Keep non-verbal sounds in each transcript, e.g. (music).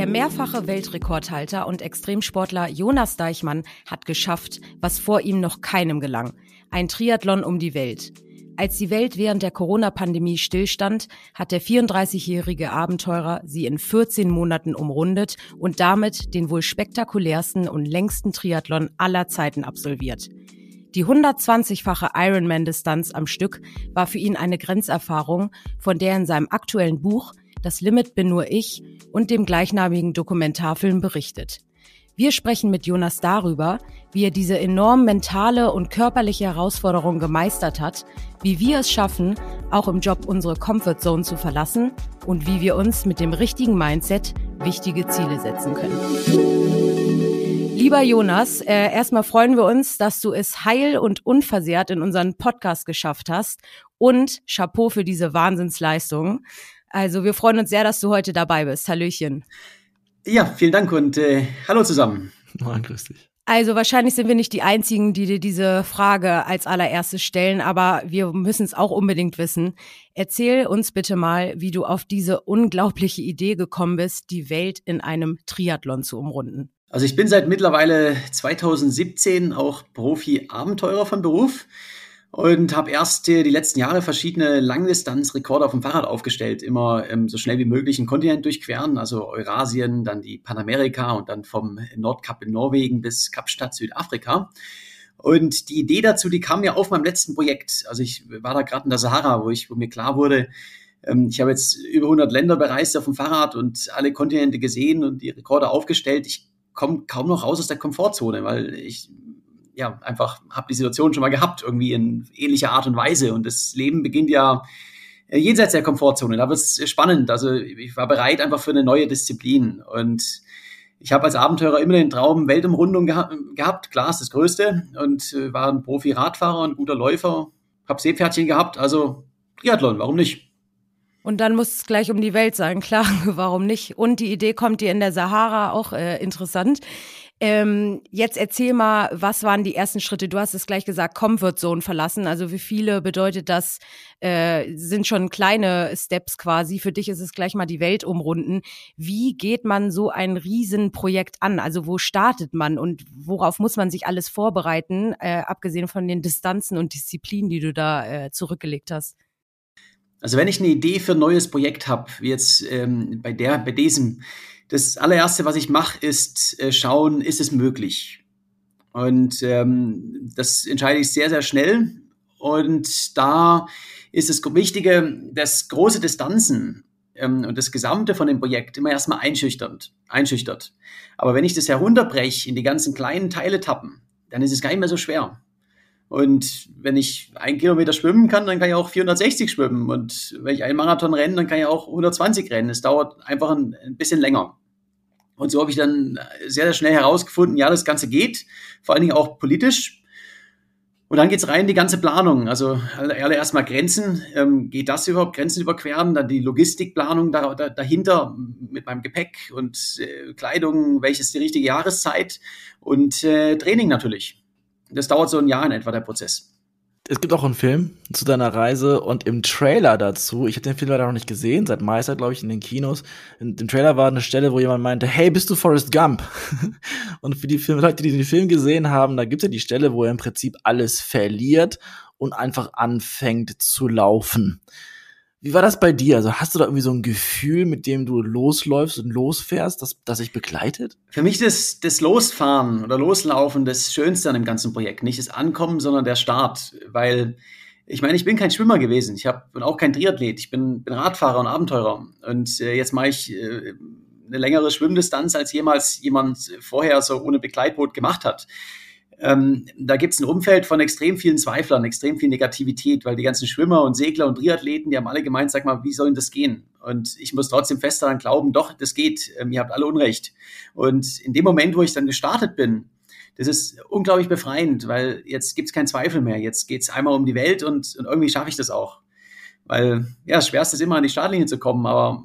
Der mehrfache Weltrekordhalter und Extremsportler Jonas Deichmann hat geschafft, was vor ihm noch keinem gelang. Ein Triathlon um die Welt. Als die Welt während der Corona-Pandemie stillstand, hat der 34-jährige Abenteurer sie in 14 Monaten umrundet und damit den wohl spektakulärsten und längsten Triathlon aller Zeiten absolviert. Die 120-fache Ironman-Distanz am Stück war für ihn eine Grenzerfahrung, von der in seinem aktuellen Buch Das Limit bin nur ich und dem gleichnamigen Dokumentarfilm berichtet. Wir sprechen mit Jonas darüber, wie er diese enorm mentale und körperliche Herausforderung gemeistert hat, wie wir es schaffen, auch im Job unsere Comfortzone zu verlassen und wie wir uns mit dem richtigen Mindset wichtige Ziele setzen können. Lieber Jonas, äh, erstmal freuen wir uns, dass du es heil und unversehrt in unseren Podcast geschafft hast und Chapeau für diese Wahnsinnsleistung. Also wir freuen uns sehr, dass du heute dabei bist. Hallöchen. Ja, vielen Dank und äh, hallo zusammen. Moin, grüß dich. Also wahrscheinlich sind wir nicht die Einzigen, die dir diese Frage als allererstes stellen, aber wir müssen es auch unbedingt wissen. Erzähl uns bitte mal, wie du auf diese unglaubliche Idee gekommen bist, die Welt in einem Triathlon zu umrunden. Also ich bin seit mittlerweile 2017 auch Profi-Abenteurer von Beruf und habe erst die letzten Jahre verschiedene Langdistanzrekorde auf dem Fahrrad aufgestellt, immer ähm, so schnell wie möglich einen Kontinent durchqueren, also Eurasien, dann die Panamerika und dann vom Nordkap in Norwegen bis Kapstadt Südafrika. Und die Idee dazu, die kam mir auf meinem letzten Projekt. Also ich war da gerade in der Sahara, wo ich, wo mir klar wurde, ähm, ich habe jetzt über 100 Länder bereist auf dem Fahrrad und alle Kontinente gesehen und die Rekorde aufgestellt. Ich komme kaum noch raus aus der Komfortzone, weil ich ja, einfach habe die Situation schon mal gehabt, irgendwie in ähnlicher Art und Weise. Und das Leben beginnt ja äh, jenseits der Komfortzone. Da wird es spannend. Also ich war bereit einfach für eine neue Disziplin. Und ich habe als Abenteurer immer den Traum Weltumrundung geha gehabt. Klar ist das Größte. Und äh, war ein Profi-Radfahrer, ein guter Läufer. Habe Seepferdchen gehabt. Also Triathlon, warum nicht? Und dann muss es gleich um die Welt sein, (laughs) klar, warum nicht? Und die Idee kommt dir in der Sahara auch äh, interessant. Ähm, jetzt erzähl mal, was waren die ersten Schritte? Du hast es gleich gesagt, Comfort Zone verlassen. Also wie viele bedeutet das? Äh, sind schon kleine Steps quasi. Für dich ist es gleich mal die Welt umrunden. Wie geht man so ein Riesenprojekt an? Also wo startet man und worauf muss man sich alles vorbereiten, äh, abgesehen von den Distanzen und Disziplinen, die du da äh, zurückgelegt hast? Also wenn ich eine Idee für ein neues Projekt habe, wie jetzt ähm, bei der, bei diesem, das allererste, was ich mache, ist äh, schauen, ist es möglich? Und ähm, das entscheide ich sehr, sehr schnell. Und da ist das Wichtige, dass große Distanzen ähm, und das Gesamte von dem Projekt immer erstmal einschüchternd, einschüchtert. Aber wenn ich das herunterbreche in die ganzen kleinen Teiletappen, dann ist es gar nicht mehr so schwer. Und wenn ich ein Kilometer schwimmen kann, dann kann ich auch 460 schwimmen. Und wenn ich einen Marathon renne, dann kann ich auch 120 rennen. Es dauert einfach ein, ein bisschen länger. Und so habe ich dann sehr, sehr schnell herausgefunden, ja, das Ganze geht, vor allen Dingen auch politisch. Und dann geht's rein in die ganze Planung. Also allererst mal Grenzen. Ähm, geht das überhaupt, Grenzen überqueren? Dann die Logistikplanung da, da, dahinter mit meinem Gepäck und äh, Kleidung, welches die richtige Jahreszeit und äh, Training natürlich. Das dauert so ein Jahr in etwa, der Prozess es gibt auch einen Film zu deiner Reise und im Trailer dazu, ich habe den Film leider noch nicht gesehen, seit Meister, glaube ich, in den Kinos. In dem Trailer war eine Stelle, wo jemand meinte, hey, bist du Forrest Gump? (laughs) und für die Film Leute, die den Film gesehen haben, da gibt's ja die Stelle, wo er im Prinzip alles verliert und einfach anfängt zu laufen. Wie war das bei dir? Also hast du da irgendwie so ein Gefühl, mit dem du losläufst und losfährst, das, das sich begleitet? Für mich ist das Losfahren oder Loslaufen das Schönste an dem ganzen Projekt. Nicht das Ankommen, sondern der Start. Weil ich meine, ich bin kein Schwimmer gewesen. Ich hab, bin auch kein Triathlet. Ich bin, bin Radfahrer und Abenteurer. Und äh, jetzt mache ich äh, eine längere Schwimmdistanz, als jemals jemand vorher so ohne Begleitboot gemacht hat ähm, da gibt es ein Umfeld von extrem vielen Zweiflern, extrem viel Negativität, weil die ganzen Schwimmer und Segler und Triathleten, die haben alle gemeint, sag mal, wie soll denn das gehen? Und ich muss trotzdem fest daran glauben, doch, das geht, ähm, ihr habt alle Unrecht. Und in dem Moment, wo ich dann gestartet bin, das ist unglaublich befreiend, weil jetzt gibt es keinen Zweifel mehr. Jetzt geht es einmal um die Welt und, und irgendwie schaffe ich das auch. Weil, ja, das Schwerste ist immer an die Startlinie zu kommen, aber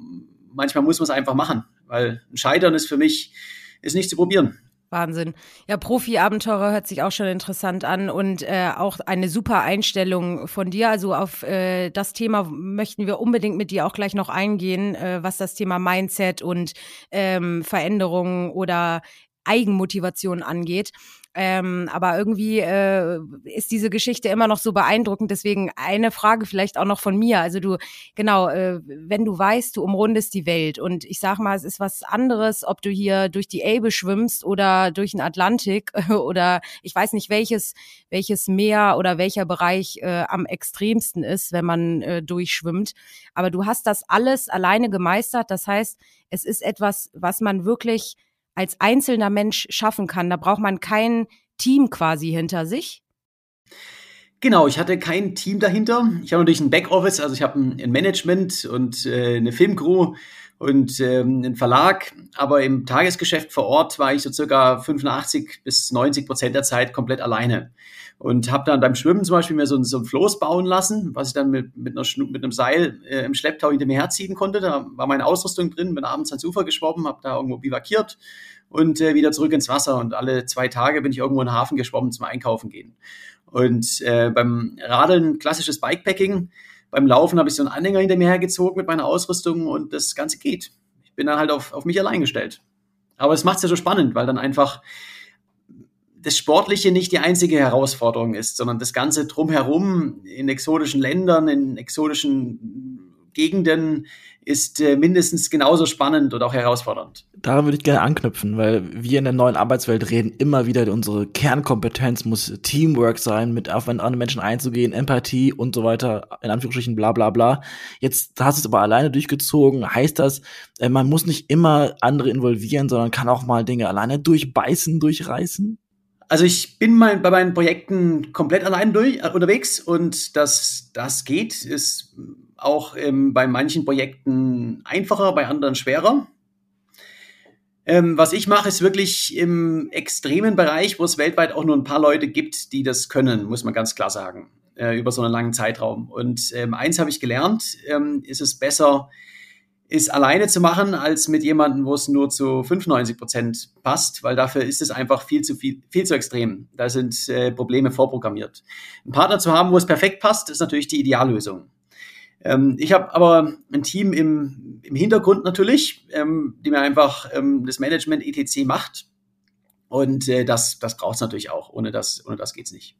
manchmal muss man es einfach machen, weil ein Scheitern ist für mich, ist nicht zu probieren. Wahnsinn. Ja, Profi-Abenteurer hört sich auch schon interessant an und äh, auch eine super Einstellung von dir. Also auf äh, das Thema möchten wir unbedingt mit dir auch gleich noch eingehen, äh, was das Thema Mindset und ähm, Veränderungen oder Eigenmotivation angeht. Ähm, aber irgendwie äh, ist diese Geschichte immer noch so beeindruckend. Deswegen eine Frage vielleicht auch noch von mir. Also du, genau, äh, wenn du weißt, du umrundest die Welt und ich sag mal, es ist was anderes, ob du hier durch die Elbe schwimmst oder durch den Atlantik (laughs) oder ich weiß nicht, welches, welches Meer oder welcher Bereich äh, am extremsten ist, wenn man äh, durchschwimmt. Aber du hast das alles alleine gemeistert. Das heißt, es ist etwas, was man wirklich als einzelner Mensch schaffen kann. Da braucht man kein Team quasi hinter sich. Genau, ich hatte kein Team dahinter. Ich habe natürlich ein Backoffice, also ich habe ein, Management und äh, eine Filmcrew und ähm, einen Verlag, aber im Tagesgeschäft vor Ort war ich so circa 85 bis 90 Prozent der Zeit komplett alleine und habe dann beim Schwimmen zum Beispiel mir so, so ein Floß bauen lassen, was ich dann mit, mit, einer mit einem Seil äh, im Schlepptau hinter mir herziehen konnte. Da war meine Ausrüstung drin, bin abends ans Ufer geschwommen, habe da irgendwo bivakiert und äh, wieder zurück ins Wasser. Und alle zwei Tage bin ich irgendwo in den Hafen geschwommen zum Einkaufen gehen. Und äh, beim Radeln klassisches Bikepacking. Beim Laufen habe ich so einen Anhänger hinter mir hergezogen mit meiner Ausrüstung und das Ganze geht. Ich bin dann halt auf, auf mich allein gestellt. Aber es macht es ja so spannend, weil dann einfach das Sportliche nicht die einzige Herausforderung ist, sondern das Ganze drumherum in exotischen Ländern, in exotischen Gegenden ist äh, mindestens genauso spannend und auch herausfordernd. Daran würde ich gerne anknüpfen, weil wir in der neuen Arbeitswelt reden immer wieder, unsere Kernkompetenz muss Teamwork sein, mit auf andere Menschen einzugehen, Empathie und so weiter, in Anführungsstrichen bla bla bla. Jetzt hast du es aber alleine durchgezogen. Heißt das, äh, man muss nicht immer andere involvieren, sondern kann auch mal Dinge alleine durchbeißen, durchreißen? Also ich bin mein, bei meinen Projekten komplett allein durch, äh, unterwegs und dass das geht, ist auch ähm, bei manchen Projekten einfacher, bei anderen schwerer. Ähm, was ich mache, ist wirklich im extremen Bereich, wo es weltweit auch nur ein paar Leute gibt, die das können, muss man ganz klar sagen, äh, über so einen langen Zeitraum. Und ähm, eins habe ich gelernt, ähm, ist es besser, ist alleine zu machen, als mit jemandem, wo es nur zu 95 Prozent passt, weil dafür ist es einfach viel zu viel, viel zu extrem. Da sind äh, Probleme vorprogrammiert. Einen Partner zu haben, wo es perfekt passt, ist natürlich die Ideallösung. Ähm, ich habe aber ein Team im, im Hintergrund natürlich, ähm, die mir einfach ähm, das Management etc. macht. Und äh, das, das braucht es natürlich auch. Ohne das, ohne das geht's nicht.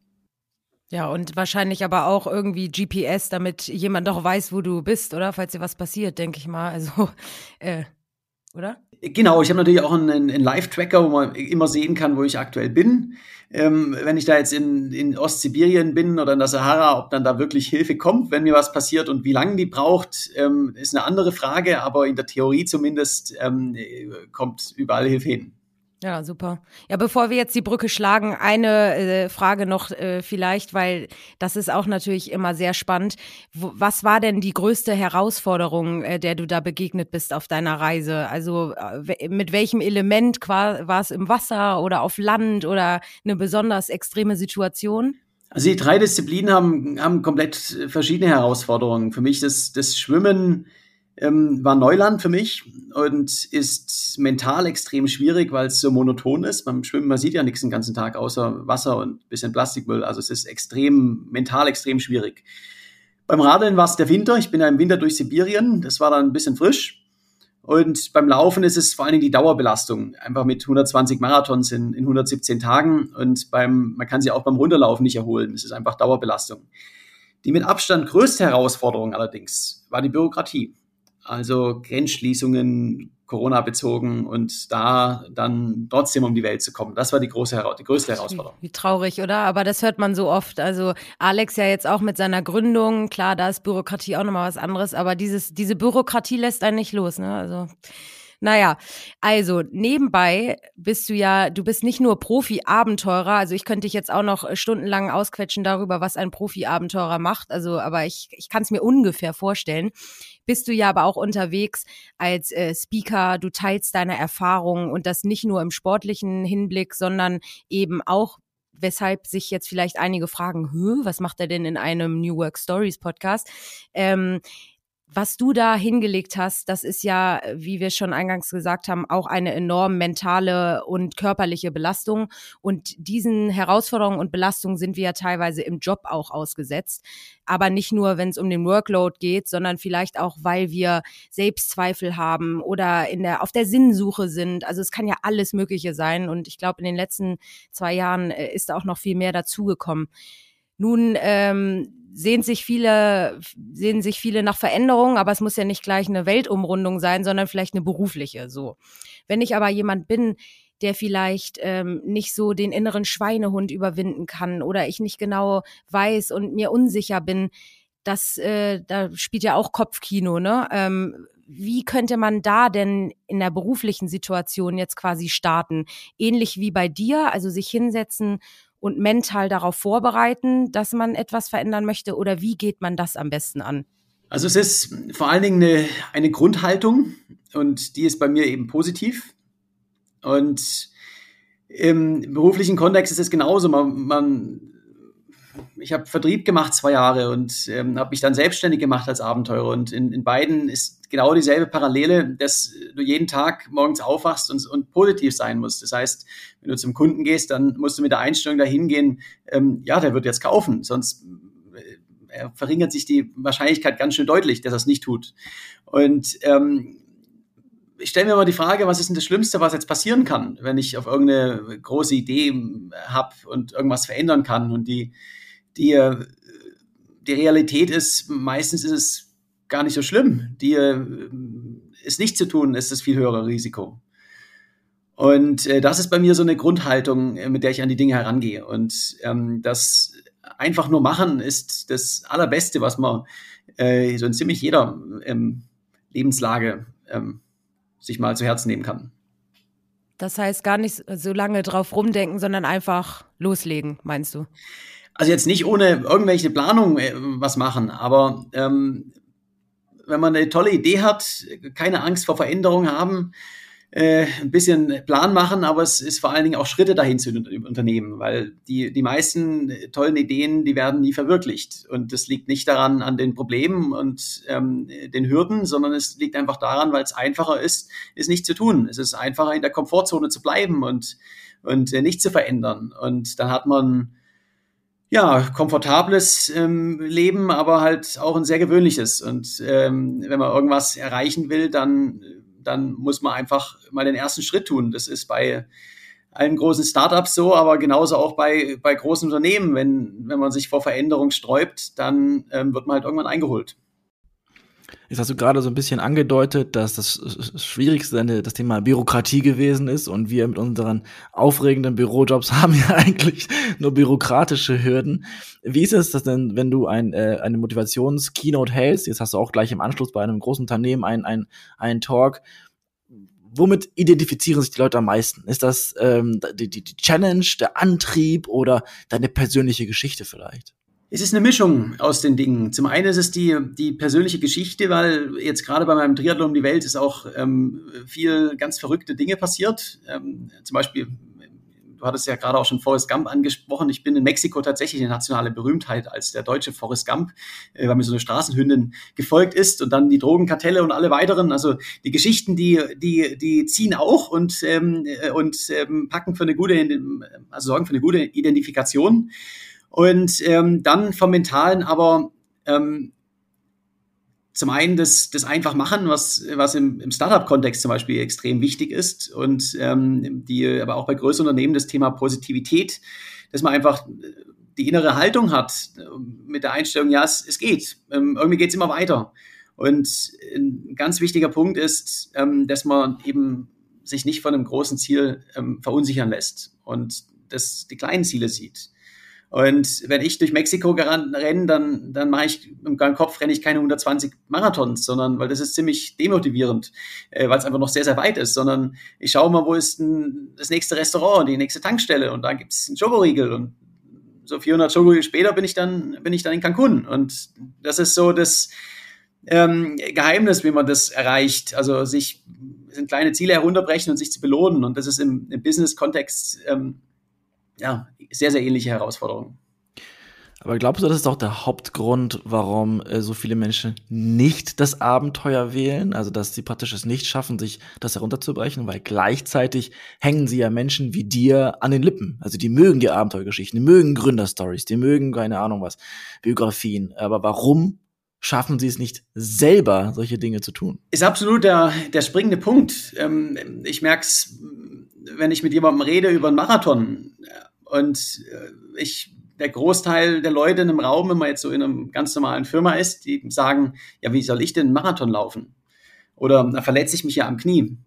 Ja, und wahrscheinlich aber auch irgendwie GPS, damit jemand doch weiß, wo du bist, oder? Falls dir was passiert, denke ich mal. Also, (laughs) äh, oder? Genau, ich habe natürlich auch einen, einen Live-Tracker, wo man immer sehen kann, wo ich aktuell bin. Ähm, wenn ich da jetzt in, in Ostsibirien bin oder in der Sahara, ob dann da wirklich Hilfe kommt, wenn mir was passiert und wie lange die braucht, ähm, ist eine andere Frage, aber in der Theorie zumindest ähm, kommt überall Hilfe hin. Ja, super. Ja, bevor wir jetzt die Brücke schlagen, eine äh, Frage noch äh, vielleicht, weil das ist auch natürlich immer sehr spannend. W was war denn die größte Herausforderung, äh, der du da begegnet bist auf deiner Reise? Also äh, mit welchem Element war es im Wasser oder auf Land oder eine besonders extreme Situation? Also die drei Disziplinen haben, haben komplett verschiedene Herausforderungen. Für mich das, das Schwimmen ähm, war Neuland für mich und ist mental extrem schwierig, weil es so monoton ist. Beim Schwimmen, man sieht ja nichts den ganzen Tag außer Wasser und bisschen Plastikmüll. Also es ist extrem, mental extrem schwierig. Beim Radeln war es der Winter. Ich bin ja im Winter durch Sibirien. Das war dann ein bisschen frisch. Und beim Laufen ist es vor allen Dingen die Dauerbelastung. Einfach mit 120 Marathons in, in 117 Tagen. Und beim, man kann sie auch beim Runterlaufen nicht erholen. Es ist einfach Dauerbelastung. Die mit Abstand größte Herausforderung allerdings war die Bürokratie also Grenzschließungen Corona bezogen und da dann trotzdem um die Welt zu kommen. Das war die große die größte Herausforderung. Wie traurig, oder? Aber das hört man so oft. Also Alex ja jetzt auch mit seiner Gründung, klar, da ist Bürokratie auch nochmal was anderes, aber dieses, diese Bürokratie lässt einen nicht los, ne? Also naja, also nebenbei bist du ja, du bist nicht nur Profi-Abenteurer, also ich könnte dich jetzt auch noch stundenlang ausquetschen darüber, was ein Profi-Abenteurer macht, also aber ich, ich kann es mir ungefähr vorstellen. Bist du ja aber auch unterwegs als äh, Speaker, du teilst deine Erfahrungen und das nicht nur im sportlichen Hinblick, sondern eben auch weshalb sich jetzt vielleicht einige fragen, was macht er denn in einem New Work Stories Podcast? Ähm, was du da hingelegt hast, das ist ja, wie wir schon eingangs gesagt haben, auch eine enorm mentale und körperliche Belastung. Und diesen Herausforderungen und Belastungen sind wir ja teilweise im Job auch ausgesetzt. Aber nicht nur, wenn es um den Workload geht, sondern vielleicht auch, weil wir Selbstzweifel haben oder in der, auf der Sinnsuche sind. Also es kann ja alles Mögliche sein. Und ich glaube, in den letzten zwei Jahren äh, ist auch noch viel mehr dazugekommen. Nun ähm, sehen sich viele, sehen sich viele nach Veränderungen, aber es muss ja nicht gleich eine Weltumrundung sein, sondern vielleicht eine berufliche. So. Wenn ich aber jemand bin, der vielleicht ähm, nicht so den inneren Schweinehund überwinden kann oder ich nicht genau weiß und mir unsicher bin, das, äh, da spielt ja auch Kopfkino, ne? Ähm, wie könnte man da denn in der beruflichen Situation jetzt quasi starten? Ähnlich wie bei dir, also sich hinsetzen und mental darauf vorbereiten, dass man etwas verändern möchte? Oder wie geht man das am besten an? Also es ist vor allen Dingen eine, eine Grundhaltung und die ist bei mir eben positiv. Und im beruflichen Kontext ist es genauso. Man, man ich habe Vertrieb gemacht zwei Jahre und ähm, habe mich dann selbstständig gemacht als Abenteurer. Und in, in beiden ist genau dieselbe Parallele, dass du jeden Tag morgens aufwachst und, und positiv sein musst. Das heißt, wenn du zum Kunden gehst, dann musst du mit der Einstellung dahin gehen, ähm, ja, der wird jetzt kaufen, sonst äh, verringert sich die Wahrscheinlichkeit ganz schön deutlich, dass er es nicht tut. Und ähm, ich stelle mir mal die Frage, was ist denn das Schlimmste, was jetzt passieren kann, wenn ich auf irgendeine große Idee habe und irgendwas verändern kann und die die, äh, die Realität ist, meistens ist es gar nicht so schlimm. Die äh, ist nicht zu tun, ist das viel höhere Risiko. Und äh, das ist bei mir so eine Grundhaltung, äh, mit der ich an die Dinge herangehe. Und ähm, das einfach nur machen ist das Allerbeste, was man äh, so in ziemlich jeder ähm, Lebenslage ähm, sich mal zu Herzen nehmen kann. Das heißt gar nicht so lange drauf rumdenken, sondern einfach loslegen, meinst du? Also jetzt nicht ohne irgendwelche Planung äh, was machen, aber ähm, wenn man eine tolle Idee hat, keine Angst vor Veränderung haben, äh, ein bisschen Plan machen, aber es ist vor allen Dingen auch Schritte dahin zu unternehmen, weil die, die meisten tollen Ideen, die werden nie verwirklicht. Und das liegt nicht daran an den Problemen und ähm, den Hürden, sondern es liegt einfach daran, weil es einfacher ist, es nicht zu tun. Es ist einfacher, in der Komfortzone zu bleiben und, und äh, nicht zu verändern. Und dann hat man ja, komfortables ähm, Leben, aber halt auch ein sehr gewöhnliches. Und ähm, wenn man irgendwas erreichen will, dann, dann muss man einfach mal den ersten Schritt tun. Das ist bei allen großen Startups so, aber genauso auch bei, bei großen Unternehmen. Wenn, wenn man sich vor Veränderung sträubt, dann ähm, wird man halt irgendwann eingeholt. Jetzt hast du gerade so ein bisschen angedeutet, dass das Schwierigste das Thema Bürokratie gewesen ist und wir mit unseren aufregenden Bürojobs (laughs) haben ja eigentlich nur bürokratische Hürden. Wie ist es das denn, wenn du ein, äh, eine Motivations-Keynote hältst? Jetzt hast du auch gleich im Anschluss bei einem großen Unternehmen einen ein, ein Talk. Womit identifizieren sich die Leute am meisten? Ist das ähm, die, die, die Challenge, der Antrieb oder deine persönliche Geschichte vielleicht? Es ist eine Mischung aus den Dingen. Zum einen ist es die, die persönliche Geschichte, weil jetzt gerade bei meinem Triathlon um die Welt ist auch ähm, viel ganz verrückte Dinge passiert. Ähm, zum Beispiel, du hattest ja gerade auch schon Forrest Gump angesprochen. Ich bin in Mexiko tatsächlich eine nationale Berühmtheit als der deutsche Forrest Gump, äh, weil mir so eine Straßenhündin gefolgt ist und dann die Drogenkartelle und alle weiteren. Also die Geschichten, die, die, die ziehen auch und, ähm, äh, und ähm, packen für eine gute, also sorgen für eine gute Identifikation. Und ähm, dann vom Mentalen aber ähm, zum einen das, das einfach machen, was, was im, im Startup-Kontext zum Beispiel extrem wichtig ist und ähm, die aber auch bei größeren Unternehmen das Thema Positivität, dass man einfach die innere Haltung hat mit der Einstellung, ja, es, es geht, ähm, irgendwie geht es immer weiter. Und ein ganz wichtiger Punkt ist, ähm, dass man eben sich nicht von einem großen Ziel ähm, verunsichern lässt und dass die kleinen Ziele sieht. Und wenn ich durch Mexiko renne, dann, dann mache ich im Kopf renne ich keine 120 Marathons, sondern weil das ist ziemlich demotivierend, äh, weil es einfach noch sehr, sehr weit ist, sondern ich schaue mal, wo ist denn das nächste Restaurant, die nächste Tankstelle und da gibt es einen Schokoriegel und so 400 Schokoriegel später bin ich dann, bin ich dann in Cancun. Und das ist so das ähm, Geheimnis, wie man das erreicht. Also sich sind kleine Ziele herunterbrechen und sich zu belohnen. Und das ist im, im Business-Kontext ähm, ja, sehr, sehr ähnliche Herausforderungen. Aber glaubst du, das ist auch der Hauptgrund, warum äh, so viele Menschen nicht das Abenteuer wählen? Also, dass sie praktisch es nicht schaffen, sich das herunterzubrechen, weil gleichzeitig hängen sie ja Menschen wie dir an den Lippen. Also, die mögen die Abenteuergeschichten, die mögen Gründerstories, die mögen keine Ahnung was, Biografien. Aber warum schaffen sie es nicht selber, solche Dinge zu tun? Ist absolut der, der springende Punkt. Ähm, ich merke es, wenn ich mit jemandem rede über einen Marathon und äh, ich der Großteil der Leute in einem Raum, wenn man jetzt so in einer ganz normalen Firma ist, die sagen, ja, wie soll ich denn einen Marathon laufen? Oder da verletze ich mich ja am Knie.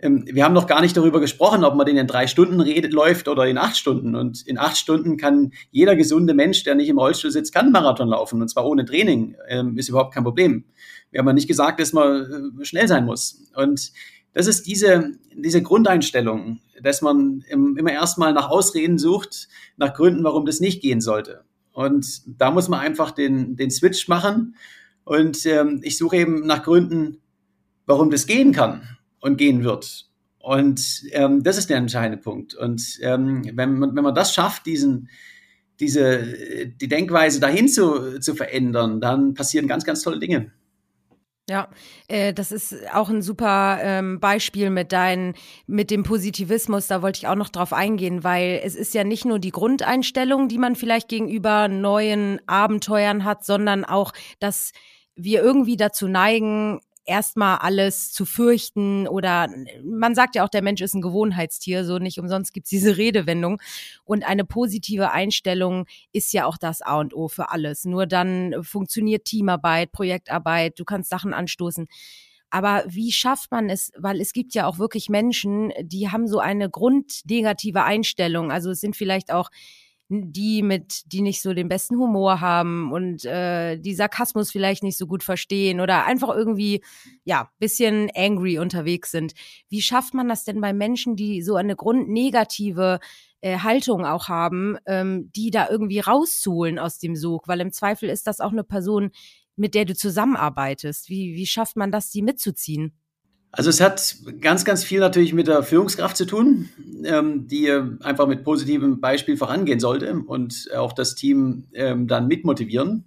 Ähm, wir haben noch gar nicht darüber gesprochen, ob man den in drei Stunden redet, läuft oder in acht Stunden. Und in acht Stunden kann jeder gesunde Mensch, der nicht im Rollstuhl sitzt, kann Marathon laufen. Und zwar ohne Training. Ähm, ist überhaupt kein Problem. Wir haben ja nicht gesagt, dass man äh, schnell sein muss. Und das ist diese, diese Grundeinstellung, dass man immer erstmal nach Ausreden sucht, nach Gründen, warum das nicht gehen sollte. Und da muss man einfach den, den Switch machen. Und ähm, ich suche eben nach Gründen, warum das gehen kann und gehen wird. Und ähm, das ist der entscheidende Punkt. Und ähm, wenn, man, wenn man das schafft, diesen, diese, die Denkweise dahin zu, zu verändern, dann passieren ganz, ganz tolle Dinge. Ja, äh, das ist auch ein super ähm, Beispiel mit deinen, mit dem Positivismus. Da wollte ich auch noch drauf eingehen, weil es ist ja nicht nur die Grundeinstellung, die man vielleicht gegenüber neuen Abenteuern hat, sondern auch, dass wir irgendwie dazu neigen, erstmal alles zu fürchten oder man sagt ja auch, der Mensch ist ein Gewohnheitstier, so nicht umsonst gibt's diese Redewendung. Und eine positive Einstellung ist ja auch das A und O für alles. Nur dann funktioniert Teamarbeit, Projektarbeit, du kannst Sachen anstoßen. Aber wie schafft man es? Weil es gibt ja auch wirklich Menschen, die haben so eine grundnegative Einstellung. Also es sind vielleicht auch die mit, die nicht so den besten Humor haben und äh, die Sarkasmus vielleicht nicht so gut verstehen oder einfach irgendwie, ja, bisschen angry unterwegs sind. Wie schafft man das denn bei Menschen, die so eine grundnegative äh, Haltung auch haben, ähm, die da irgendwie rauszuholen aus dem Sog? Weil im Zweifel ist das auch eine Person, mit der du zusammenarbeitest. Wie, wie schafft man das, die mitzuziehen? Also es hat ganz, ganz viel natürlich mit der Führungskraft zu tun, ähm, die einfach mit positivem Beispiel vorangehen sollte und auch das Team ähm, dann mitmotivieren.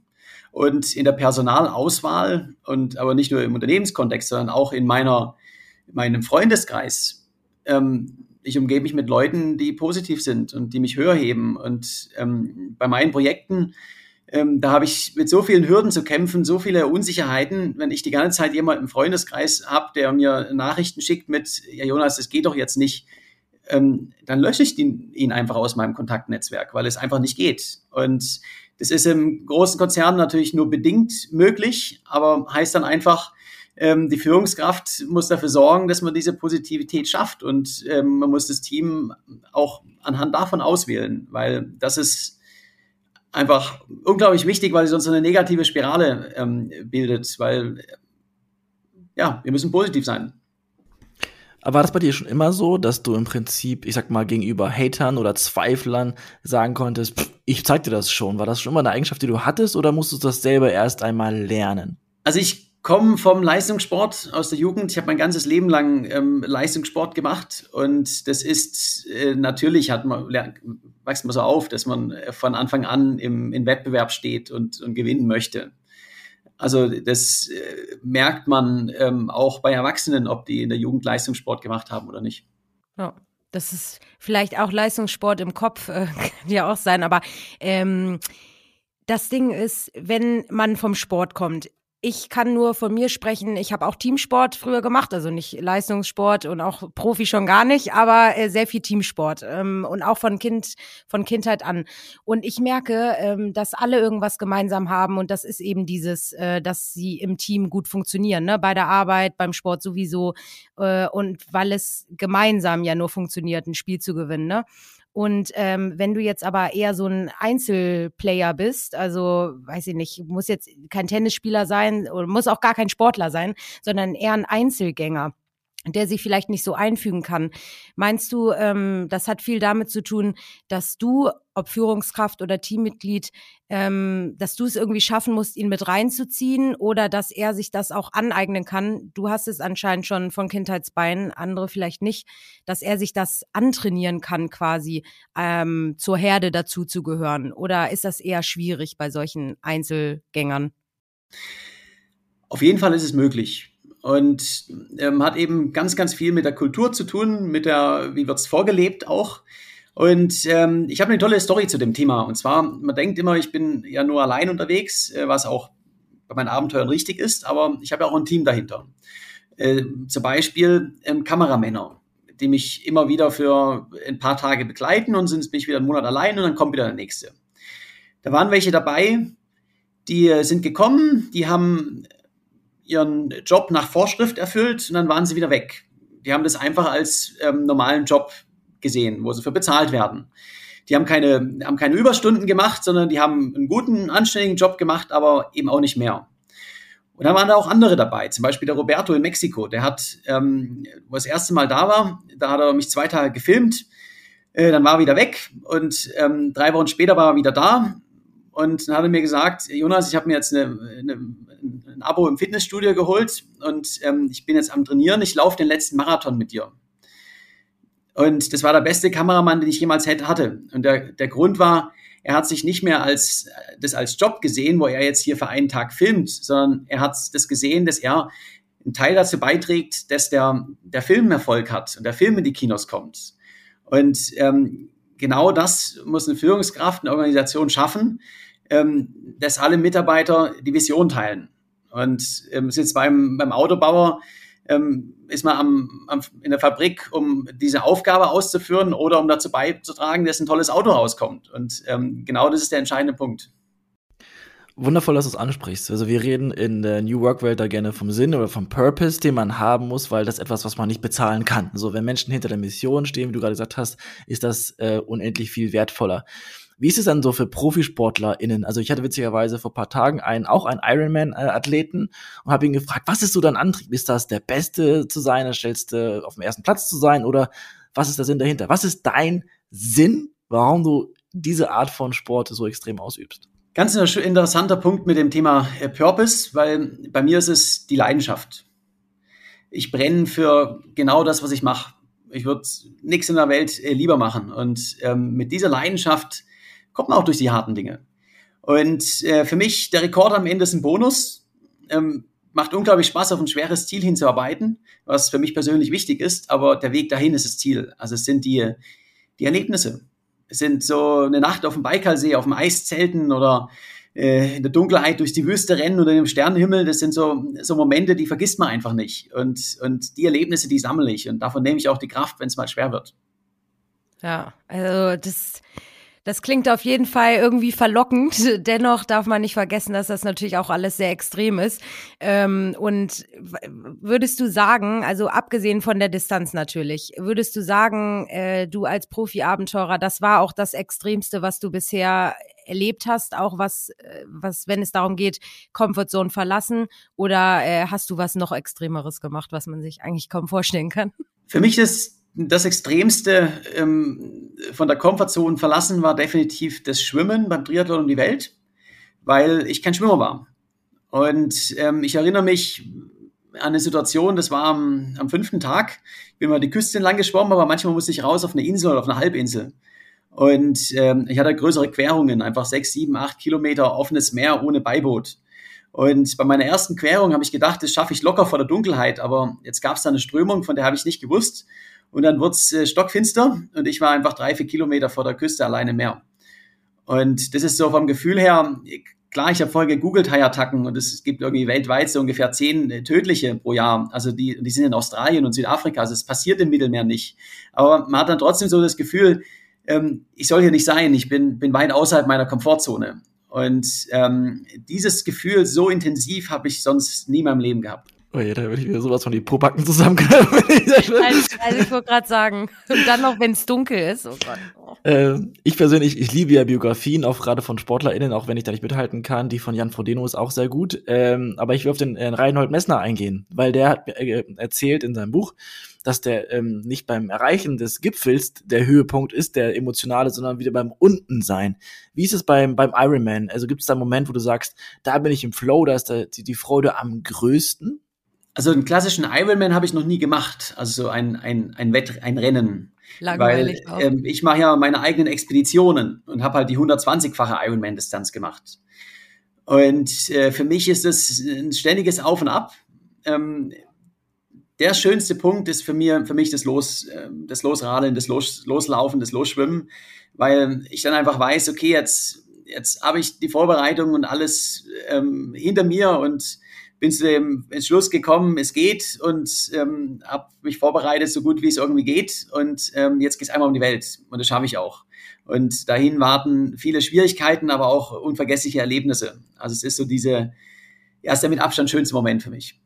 Und in der Personalauswahl und aber nicht nur im Unternehmenskontext, sondern auch in meiner, meinem Freundeskreis. Ähm, ich umgebe mich mit Leuten, die positiv sind und die mich höher heben. Und ähm, bei meinen Projekten ähm, da habe ich mit so vielen Hürden zu kämpfen, so viele Unsicherheiten. Wenn ich die ganze Zeit jemanden im Freundeskreis habe, der mir Nachrichten schickt mit, ja Jonas, das geht doch jetzt nicht, ähm, dann lösche ich den, ihn einfach aus meinem Kontaktnetzwerk, weil es einfach nicht geht. Und das ist im großen Konzern natürlich nur bedingt möglich, aber heißt dann einfach, ähm, die Führungskraft muss dafür sorgen, dass man diese Positivität schafft und ähm, man muss das Team auch anhand davon auswählen, weil das ist einfach unglaublich wichtig, weil sie sonst eine negative Spirale ähm, bildet, weil ja, wir müssen positiv sein. Aber war das bei dir schon immer so, dass du im Prinzip, ich sag mal, gegenüber Hatern oder Zweiflern sagen konntest, pff, ich zeig dir das schon? War das schon immer eine Eigenschaft, die du hattest oder musstest du das selber erst einmal lernen? Also ich komme vom Leistungssport aus der Jugend. Ich habe mein ganzes Leben lang ähm, Leistungssport gemacht und das ist äh, natürlich hat man wächst man so auf, dass man äh, von Anfang an im, im Wettbewerb steht und, und gewinnen möchte. Also das äh, merkt man ähm, auch bei Erwachsenen, ob die in der Jugend Leistungssport gemacht haben oder nicht. Ja. Das ist vielleicht auch Leistungssport im Kopf, äh, (laughs) kann ja auch sein, aber ähm, das Ding ist, wenn man vom Sport kommt, ich kann nur von mir sprechen. Ich habe auch Teamsport früher gemacht, also nicht Leistungssport und auch Profi schon gar nicht, aber äh, sehr viel Teamsport ähm, und auch von Kind von Kindheit an. Und ich merke, ähm, dass alle irgendwas gemeinsam haben und das ist eben dieses, äh, dass sie im Team gut funktionieren, ne? Bei der Arbeit, beim Sport sowieso äh, und weil es gemeinsam ja nur funktioniert, ein Spiel zu gewinnen, ne? Und ähm, wenn du jetzt aber eher so ein Einzelplayer bist, also weiß ich nicht, muss jetzt kein Tennisspieler sein oder muss auch gar kein Sportler sein, sondern eher ein Einzelgänger der sich vielleicht nicht so einfügen kann. Meinst du, ähm, das hat viel damit zu tun, dass du, ob Führungskraft oder Teammitglied, ähm, dass du es irgendwie schaffen musst, ihn mit reinzuziehen oder dass er sich das auch aneignen kann? Du hast es anscheinend schon von Kindheitsbeinen, andere vielleicht nicht, dass er sich das antrainieren kann, quasi ähm, zur Herde dazu zu gehören. Oder ist das eher schwierig bei solchen Einzelgängern? Auf jeden Fall ist es möglich und ähm, hat eben ganz, ganz viel mit der Kultur zu tun, mit der, wie wird's vorgelebt auch. Und ähm, ich habe eine tolle Story zu dem Thema. Und zwar, man denkt immer, ich bin ja nur allein unterwegs, äh, was auch bei meinen Abenteuern richtig ist, aber ich habe ja auch ein Team dahinter. Äh, zum Beispiel ähm, Kameramänner, die mich immer wieder für ein paar Tage begleiten und sind bin ich wieder einen Monat allein und dann kommt wieder der nächste. Da waren welche dabei, die äh, sind gekommen, die haben ihren Job nach Vorschrift erfüllt und dann waren sie wieder weg. Die haben das einfach als ähm, normalen Job gesehen, wo sie für bezahlt werden. Die haben keine, haben keine Überstunden gemacht, sondern die haben einen guten, anständigen Job gemacht, aber eben auch nicht mehr. Und dann waren da auch andere dabei, zum Beispiel der Roberto in Mexiko. Der hat, ähm, wo das erste Mal da war, da hat er mich zwei Tage gefilmt, äh, dann war er wieder weg und ähm, drei Wochen später war er wieder da und dann hat er mir gesagt, Jonas, ich habe mir jetzt eine, eine, ein Abo im Fitnessstudio geholt und ähm, ich bin jetzt am Trainieren, ich laufe den letzten Marathon mit dir. Und das war der beste Kameramann, den ich jemals hatte. Und der, der Grund war, er hat sich nicht mehr als das als Job gesehen, wo er jetzt hier für einen Tag filmt, sondern er hat das gesehen, dass er einen Teil dazu beiträgt, dass der, der Film Erfolg hat und der Film in die Kinos kommt. Und ähm, genau das muss eine Führungskraft, eine Organisation schaffen, ähm, dass alle Mitarbeiter die Vision teilen. Und ähm, jetzt beim, beim Autobauer, ähm, ist man am, am, in der Fabrik, um diese Aufgabe auszuführen oder um dazu beizutragen, dass ein tolles Auto rauskommt. Und ähm, genau das ist der entscheidende Punkt. Wundervoll, dass du es ansprichst. Also wir reden in der New Work Welt da gerne vom Sinn oder vom Purpose, den man haben muss, weil das etwas, was man nicht bezahlen kann. So, wenn Menschen hinter der Mission stehen, wie du gerade gesagt hast, ist das äh, unendlich viel wertvoller. Wie ist es dann so für ProfisportlerInnen? Also ich hatte witzigerweise vor paar Tagen einen, auch einen Ironman-Athleten und habe ihn gefragt, was ist so dein Antrieb? Ist das der Beste zu sein, der schnellste auf dem ersten Platz zu sein oder was ist der Sinn dahinter? Was ist dein Sinn, warum du diese Art von Sport so extrem ausübst? Ganz interessanter Punkt mit dem Thema äh, Purpose, weil bei mir ist es die Leidenschaft. Ich brenne für genau das, was ich mache. Ich würde nichts in der Welt äh, lieber machen. Und ähm, mit dieser Leidenschaft kommt man auch durch die harten Dinge. Und äh, für mich, der Rekord am Ende ist ein Bonus. Ähm, macht unglaublich Spaß, auf ein schweres Ziel hinzuarbeiten, was für mich persönlich wichtig ist, aber der Weg dahin ist das Ziel. Also es sind die, die Erlebnisse. Sind so eine Nacht auf dem Baikalsee, auf dem Eiszelten oder äh, in der Dunkelheit durch die Wüste rennen oder im Sternenhimmel. Das sind so, so Momente, die vergisst man einfach nicht. Und, und die Erlebnisse, die sammle ich. Und davon nehme ich auch die Kraft, wenn es mal schwer wird. Ja, also das das klingt auf jeden Fall irgendwie verlockend. (laughs) Dennoch darf man nicht vergessen, dass das natürlich auch alles sehr extrem ist. Ähm, und würdest du sagen, also abgesehen von der Distanz natürlich, würdest du sagen, äh, du als Profi-Abenteurer, das war auch das Extremste, was du bisher erlebt hast, auch was, äh, was, wenn es darum geht, Comfortzone verlassen, oder äh, hast du was noch Extremeres gemacht, was man sich eigentlich kaum vorstellen kann? Für mich ist das Extremste ähm, von der Komfortzone verlassen war definitiv das Schwimmen beim Triathlon um die Welt, weil ich kein Schwimmer war. Und ähm, ich erinnere mich an eine Situation, das war am, am fünften Tag, ich bin mal die Küste entlang geschwommen, aber manchmal musste ich raus auf eine Insel oder auf eine Halbinsel. Und ähm, ich hatte größere Querungen, einfach sechs, sieben, acht Kilometer offenes Meer ohne Beiboot. Und bei meiner ersten Querung habe ich gedacht, das schaffe ich locker vor der Dunkelheit, aber jetzt gab es da eine Strömung, von der habe ich nicht gewusst. Und dann wurde es äh, stockfinster und ich war einfach drei, vier Kilometer vor der Küste alleine mehr. Und das ist so vom Gefühl her, klar, ich habe vorher gegoogelt Haiattacken und es gibt irgendwie weltweit so ungefähr zehn äh, tödliche pro Jahr. Also die, die sind in Australien und Südafrika, also es passiert im Mittelmeer nicht. Aber man hat dann trotzdem so das Gefühl, ähm, ich soll hier nicht sein, ich bin, bin weit außerhalb meiner Komfortzone. Und ähm, dieses Gefühl so intensiv habe ich sonst nie in meinem Leben gehabt. Oh ja, da würde ich wieder sowas von die Popacken zusammenknallen. (laughs) also, also ich wollte gerade sagen, und dann noch, wenn es dunkel ist. Oh Gott. Oh. Äh, ich persönlich, ich liebe ja Biografien, auch gerade von SportlerInnen, auch wenn ich da nicht mithalten kann. Die von Jan Frodeno ist auch sehr gut. Ähm, aber ich will auf den äh, Reinhold Messner eingehen, weil der hat äh, erzählt in seinem Buch, dass der ähm, nicht beim Erreichen des Gipfels der Höhepunkt ist, der emotionale, sondern wieder beim Untensein. Wie ist es beim, beim Ironman? Also gibt es da einen Moment, wo du sagst, da bin ich im Flow, da ist da die, die Freude am größten? Also einen klassischen Ironman habe ich noch nie gemacht, also so ein, ein, ein, Wett, ein Rennen. Langweilig Weil ähm, ich mache ja meine eigenen Expeditionen und habe halt die 120-fache Ironman-Distanz gemacht. Und äh, für mich ist es ein ständiges Auf und Ab. Ähm, der schönste Punkt ist für, mir, für mich das, Los, äh, das Losradeln, das Los, Loslaufen, das Losschwimmen, weil ich dann einfach weiß, okay, jetzt, jetzt habe ich die Vorbereitung und alles ähm, hinter mir und bin zu dem Entschluss gekommen, es geht und ähm, habe mich vorbereitet, so gut wie es irgendwie geht. Und ähm, jetzt geht es einmal um die Welt und das schaffe ich auch. Und dahin warten viele Schwierigkeiten, aber auch unvergessliche Erlebnisse. Also es ist so diese, ja, ist der mit Abstand schönste Moment für mich.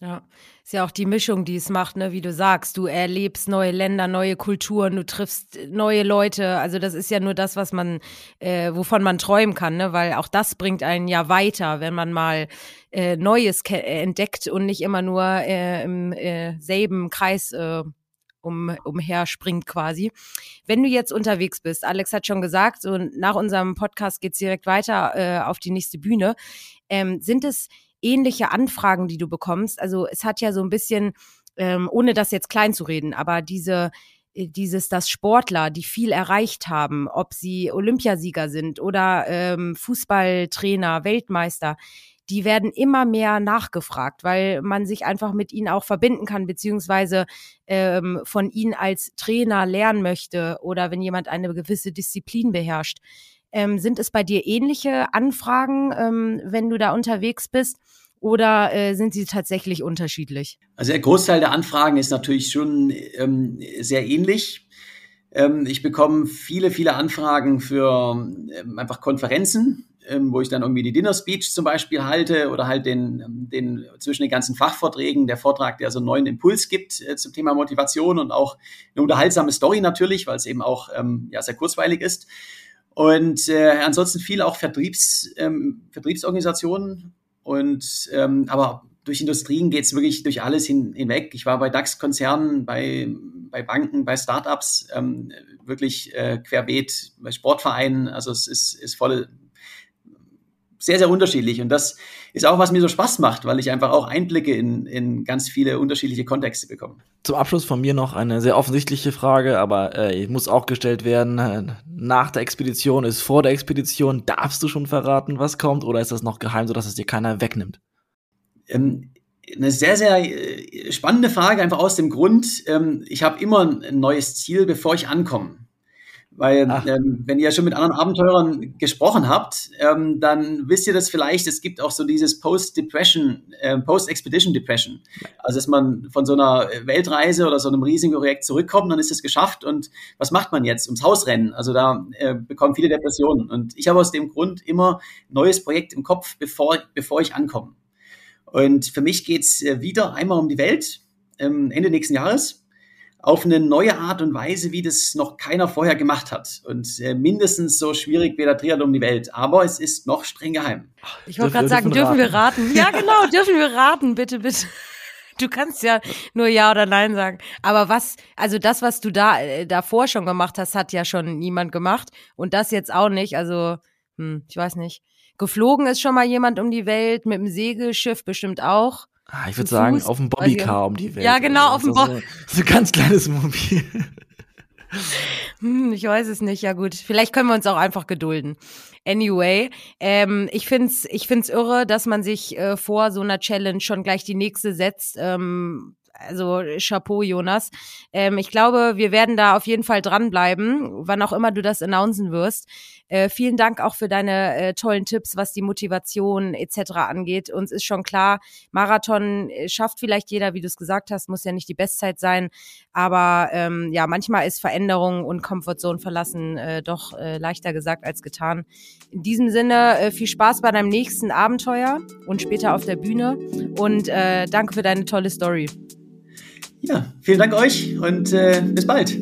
Ja, ist ja auch die Mischung, die es macht, ne, wie du sagst. Du erlebst neue Länder, neue Kulturen, du triffst neue Leute. Also das ist ja nur das, was man, äh, wovon man träumen kann, ne? Weil auch das bringt einen ja weiter, wenn man mal äh, Neues entdeckt und nicht immer nur äh, im äh, selben Kreis äh, um, umherspringt quasi. Wenn du jetzt unterwegs bist, Alex hat schon gesagt, so nach unserem Podcast geht's direkt weiter äh, auf die nächste Bühne. Ähm, sind es ähnliche Anfragen, die du bekommst. Also es hat ja so ein bisschen, ähm, ohne das jetzt klein zu reden, aber diese äh, dieses, dass Sportler, die viel erreicht haben, ob sie Olympiasieger sind oder ähm, Fußballtrainer, Weltmeister, die werden immer mehr nachgefragt, weil man sich einfach mit ihnen auch verbinden kann, beziehungsweise ähm, von ihnen als Trainer lernen möchte oder wenn jemand eine gewisse Disziplin beherrscht. Ähm, sind es bei dir ähnliche Anfragen, ähm, wenn du da unterwegs bist? Oder äh, sind sie tatsächlich unterschiedlich? Also der Großteil der Anfragen ist natürlich schon ähm, sehr ähnlich. Ähm, ich bekomme viele, viele Anfragen für ähm, einfach Konferenzen, ähm, wo ich dann irgendwie die Dinner Speech zum Beispiel halte oder halt den, den zwischen den ganzen Fachvorträgen der Vortrag, der so einen neuen Impuls gibt äh, zum Thema Motivation und auch eine unterhaltsame Story natürlich, weil es eben auch ähm, ja, sehr kurzweilig ist. Und äh, ansonsten viel auch Vertriebs, ähm, Vertriebsorganisationen. Und ähm, aber durch Industrien geht's wirklich durch alles hin, hinweg. Ich war bei DAX-Konzernen, bei, bei Banken, bei Startups, ähm, wirklich äh, querbeet, bei Sportvereinen. Also es ist, ist voll sehr, sehr unterschiedlich. Und das ist auch, was mir so Spaß macht, weil ich einfach auch Einblicke in, in ganz viele unterschiedliche Kontexte bekomme. Zum Abschluss von mir noch eine sehr offensichtliche Frage, aber äh, muss auch gestellt werden. Nach der Expedition ist vor der Expedition. Darfst du schon verraten, was kommt, oder ist das noch geheim, sodass es dir keiner wegnimmt? Ähm, eine sehr, sehr äh, spannende Frage, einfach aus dem Grund, ähm, ich habe immer ein neues Ziel, bevor ich ankomme. Weil ähm, wenn ihr schon mit anderen Abenteurern gesprochen habt, ähm, dann wisst ihr das vielleicht, es gibt auch so dieses Post-Depression, äh, Post-Expedition Depression. Also dass man von so einer Weltreise oder so einem riesigen Projekt zurückkommt, dann ist es geschafft und was macht man jetzt? Ums Haus rennen. Also da äh, bekommen viele Depressionen. Und ich habe aus dem Grund immer neues Projekt im Kopf, bevor, bevor ich ankomme. Und für mich geht's äh, wieder einmal um die Welt, ähm, Ende nächsten Jahres auf eine neue Art und Weise, wie das noch keiner vorher gemacht hat. Und äh, mindestens so schwierig wie der Triathlon um die Welt. Aber es ist noch streng geheim. Ich wollte gerade sagen, dürfen wir raten? Ja, genau, (laughs) dürfen wir raten, bitte, bitte. Du kannst ja nur Ja oder Nein sagen. Aber was, also das, was du da äh, davor schon gemacht hast, hat ja schon niemand gemacht. Und das jetzt auch nicht. Also, hm, ich weiß nicht. Geflogen ist schon mal jemand um die Welt, mit dem Segelschiff bestimmt auch. Ah, ich würde sagen, Fuß, auf dem Bobbycar um die Welt. Ja, genau, auf dem Bobbycar. So, so ein ganz kleines Mobil. Hm, ich weiß es nicht. Ja gut, vielleicht können wir uns auch einfach gedulden. Anyway, ähm, ich find's, ich find's irre, dass man sich äh, vor so einer Challenge schon gleich die nächste setzt. Ähm, also Chapeau, Jonas. Ähm, ich glaube, wir werden da auf jeden Fall dranbleiben, wann auch immer du das announcen wirst. Äh, vielen Dank auch für deine äh, tollen Tipps, was die Motivation etc. angeht. Uns ist schon klar, Marathon äh, schafft vielleicht jeder, wie du es gesagt hast, muss ja nicht die Bestzeit sein. Aber ähm, ja, manchmal ist Veränderung und Komfortzone verlassen äh, doch äh, leichter gesagt als getan. In diesem Sinne, äh, viel Spaß bei deinem nächsten Abenteuer und später auf der Bühne. Und äh, danke für deine tolle Story. Ja, vielen Dank euch und äh, bis bald.